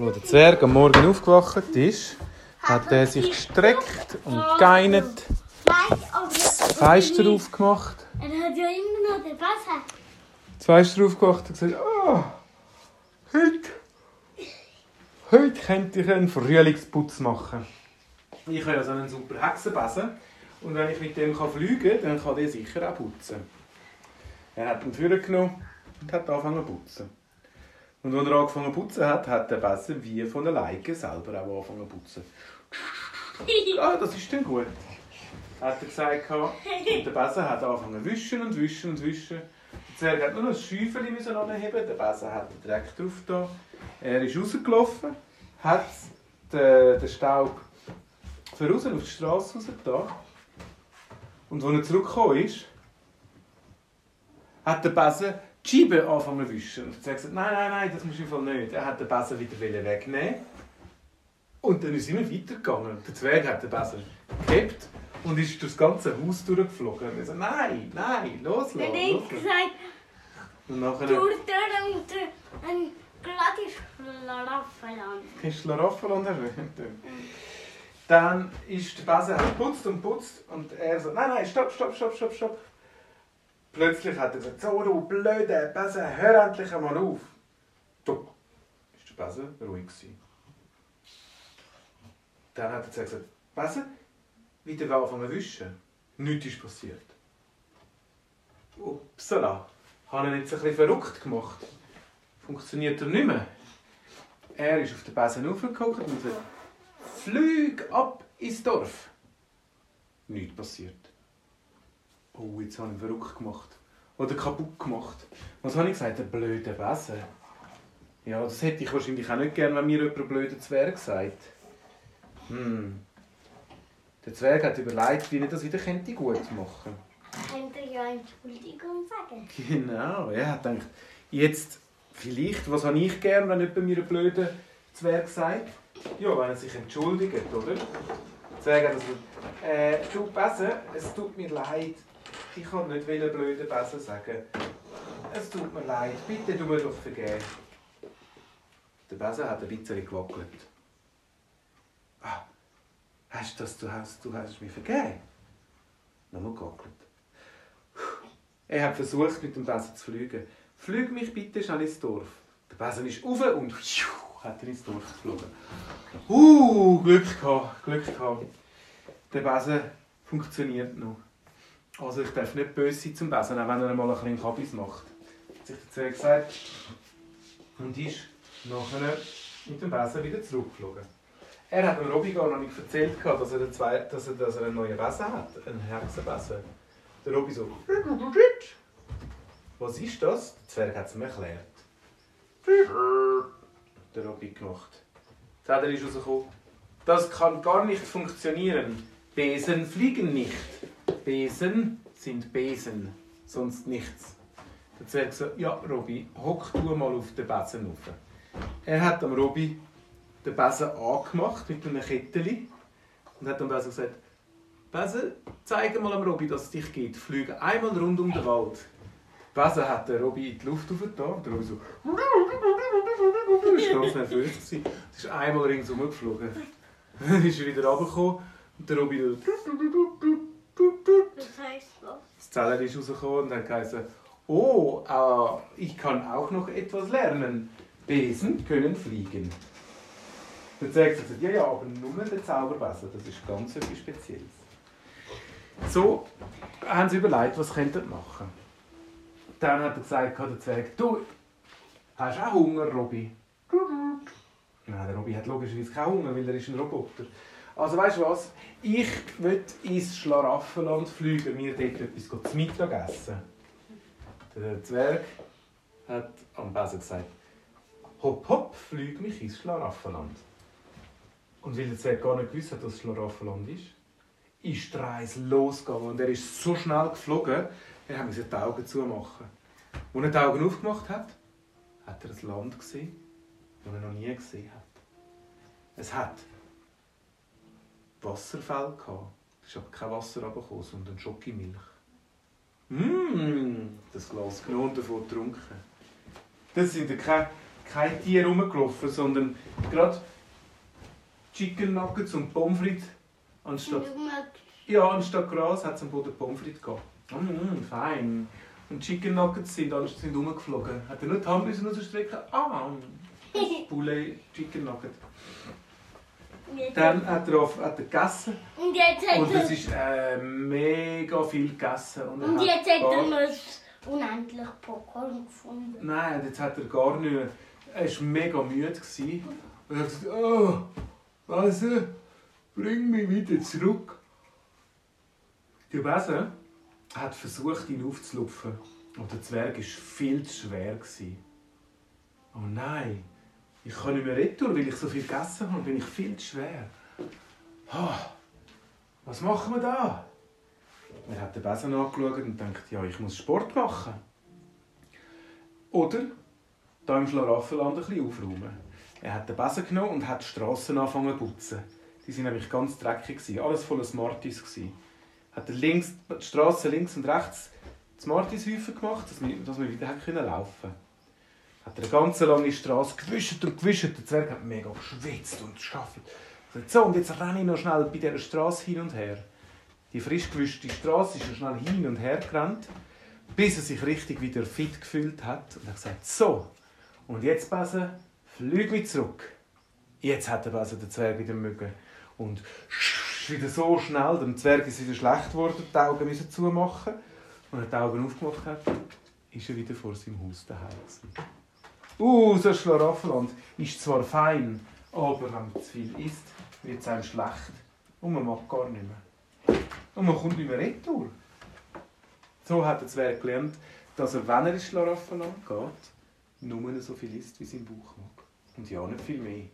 Als der Zwerg am Morgen aufgewacht ist, hat er sich gestreckt und geinert, das Fenster aufgemacht, Er hat ja immer noch den Wasser. das Fenster aufgemacht und gesagt, ah, heute, heute könnte ich einen Frühlingsputz machen. Ich habe ja so einen super Hexenbesen und wenn ich mit dem kann fliegen kann, dann kann der sicher auch putzen. Er hat ihn Führer genommen und hat angefangen zu putzen. Und als er angefangen zu putzen hat, hat der Besen wie von alleine selber auch angefangen zu putzen. Ah, das ist dann gut. Hat er gesagt. Und der Besen hat angefangen zu wischen und wischen und wischen. Der Zwerg hat nur noch ein Schäufchen müssen anheben. Der Besen hat den Dreck drauf da. Er ist rausgelaufen, hat den, den Staub voraus auf die Straße raus da. Und als er zurückgekommen ist, hat der Besen die Scheibe angefangen zu wischen. Und der Zwerg gesagt, nein, nein, nein, das musst du im Fall nicht. Er hat den Besen wieder wegnehmen und dann ist es immer weitergegangen. Der Zwerg hat den Besen gehabt und ist durch das ganze Haus durchgeflogen. Und er so, nein, nein, loslassen, Dann hat ich gesagt, Und nachher du dann und ein glattes Schlaraffenland. kein Schlaraffenland erwähnt. Dann ist der hat geputzt und putzt und er so, nein, nein, stopp, stopp, stopp, stopp, stopp. Plötzlich hat er gesagt, so du blöder Besen, hör endlich einmal auf. Stopp. Ist der Besen ruhig gewesen. Dann hat er gesagt, Besen, wieder anfangen zu wischen. Nichts ist passiert. Upsala, habe ihn jetzt ein verrückt gemacht. Funktioniert er nicht mehr. Er ist auf den Besen raufgeguckt und gesagt, Flüg ab ins Dorf. Nichts passiert. Oh, jetzt habe ich ihn verrückt gemacht. Oder kaputt gemacht. Was habe ich gesagt? Der blöde Besen. Ja, das hätte ich wahrscheinlich auch nicht gern, wenn mir jemand blöden Zwerg sagt. Hm. Der Zwerg hat überlegt, wie er das wieder könnte gut machen Könnt ihr ja Entschuldigung sagen? Genau, er hat gedacht, jetzt vielleicht, was habe ich gern, wenn jemand mir einen blöden Zwerg sagt? Ja, wenn er sich entschuldigt, oder? Der Zwerg hat also, äh, du Besen, es tut mir leid, ich kann nicht einen blöden Besen sagen. Es tut mir leid, bitte du mir doch vergeben. Der Besen hat ein bisschen gewackelt. Ah, hast du das, du hast, du hast mich vergeben? Nochmal gewackelt. Er hat versucht, mit dem Besen zu fliegen. Flüg mich bitte schnell ins Dorf. Der Besen ist rauf und hat er ins Dorf geflogen. Uh, Glück gehabt, Glück gehabt. Der Besen funktioniert noch. Also ich darf nicht böse sein zum Besen, auch wenn er mal ein bisschen Kabis macht. Hat sich der Zwerg gesagt. Und ist nachher mit dem Besen wieder zurückgeflogen. Er hat dem Robby gar noch nicht erzählt, dass er, zwei, dass er, dass er einen neuen Besen hat, einen Hexenbesen. Der Robby so, was ist das? Der Zwerg hat es ihm erklärt. Der Robby gemacht. Der Zeder ist rausgekommen. Das kann gar nicht funktionieren. Besen fliegen nicht. Besen sind Besen, sonst nichts. Der Zwerg so, ja Robby, hock du mal auf den Besen rauf. Er hat am Robby den Besen angemacht mit einem Kettchen und hat dem Besen gesagt, Besen, zeig mal am Robby, dass es dich gibt. Flüge einmal rund um den Wald. Besen hat den Robby in die Luft aufgetan und der Robby so... War ganz nervös. gewesen. Es ist einmal ringsum geflogen. Dann ist er wieder runtergekommen und der Robby... so- Das heißt was? Das Zeller ist rausgekommen und hat geheißen, oh, äh, ich kann auch noch etwas lernen. Besen können fliegen. Zwerg hat gesagt, ja, ja, aber nur der Zauberbesen, das ist ganz etwas Spezielles. So haben sie überlegt, was könnten sie machen. Dann hat er gesagt, der Zwerg, du hast auch Hunger, Robby? Nein, der Robby hat logischerweise keinen Hunger, weil er ist ein Roboter. Also weißt du was? Ich will ins Schlaraffenland fliegen, mir dort etwas zu Mittag essen. Der Zwerg hat am Besen gesagt, hopp hopp, flieg mich ins Schlaraffenland. Und weil der Zwerg gar nicht gewusst hat, was das Schlaraffenland ist, ist die Reise losgegangen und er ist so schnell geflogen, er musste die Augen zumachen. Als er die Augen aufgemacht hat, hat er ein Land gesehen, das er noch nie gesehen hat. Es hat Wasserfälle gehabt. Es ist aber kein Wasser runtergekommen, sondern Schokimilch. Mmh, das Glas genommen und davon getrunken. Das sind ja keine, kein Tier rumgelaufen, sondern gerade Chicken Nuggets und Pommes frites anstatt, ja, anstatt Gras hat es am Boden Pommes frites gehabt. Mm, fein. Und Chicken Nuggets sind, sind rumgeflogen. Hat er nur die Hand müssen rausstrecken? Ah, Poulet Chicken Nugget. Dann hat er, auf, hat er gegessen Und jetzt hat und es ist äh, mega viel gegessen. Und, er und jetzt hat gar- er noch unendlich Popcorn gefunden. Nein, jetzt hat er gar nicht mehr. Er war mega müde. gewesen. Und er hat gesagt, oh, Base, bring mich wieder zurück. Der Base hat versucht, ihn aufzulupfen. Und der Zwerg war viel zu schwer. gewesen. Oh nein, ich kann nicht mehr retour, weil ich so viel gegessen habe, bin ich viel zu schwer. Oh, was machen wir da? Er hat den Besen angeschaut und denkt, ja, ich muss Sport machen. Oder da im Schlaraffenland ein bisschen aufräumen. Er hat den Besen genommen und hat die Strassen angefangen zu putzen. Die waren nämlich ganz dreckig, alles voller Smarties. gewesen. Hat er links, die Straße links und rechts Smarties-Häufen gemacht, dass wir, dass wir wieder laufen Hat er eine ganz lange Straße gewischt und gewischt. Der Zwerg hat mega geschwitzt und geschafft. So, und jetzt renne ich noch schnell bei dieser Straße hin und her. Die frisch gewischte Straße ist er schnell hin und her gerannt, bis er sich richtig wieder fit gefühlt hat. Und er hat gesagt, so, und jetzt, Besen, flieg mich zurück. Jetzt hat der Besen den Zwerg wieder mögen. Und wieder so schnell, dem Zwerg ist wieder schlecht geworden, die Augen müssen zumachen. Und er die Augen aufgemacht hat, ist er wieder vor seinem Haus daheim. Uh, so ein Schlaraffenland ist zwar fein, aber wenn man zu viel isst, wird es einem schlecht. Und man mag gar nicht mehr. Und man kommt nicht mehr retour. So hat der Zwerg gelernt, dass er, wenn er ins Schlaraffenland geht, nur so viel isst, wie sein Bauch mag. Und ja, nicht viel mehr.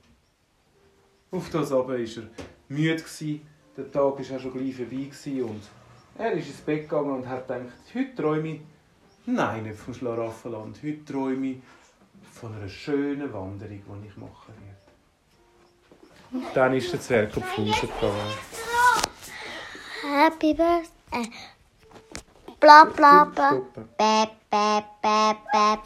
Auf das aber war er müde. Der Tag war auch schon gleich vorbei. Und er ist ins Bett gegangen und hat gedacht, heute träume ich, nein, nicht vom Schlaraffenland, heute träume ich von einer schönen Wanderung, die ich machen werde. Dann ist der Zwerg auf Hause gegangen. Happy Birthday. Bla bla bla. Bäh, bäh, bäh, bäh.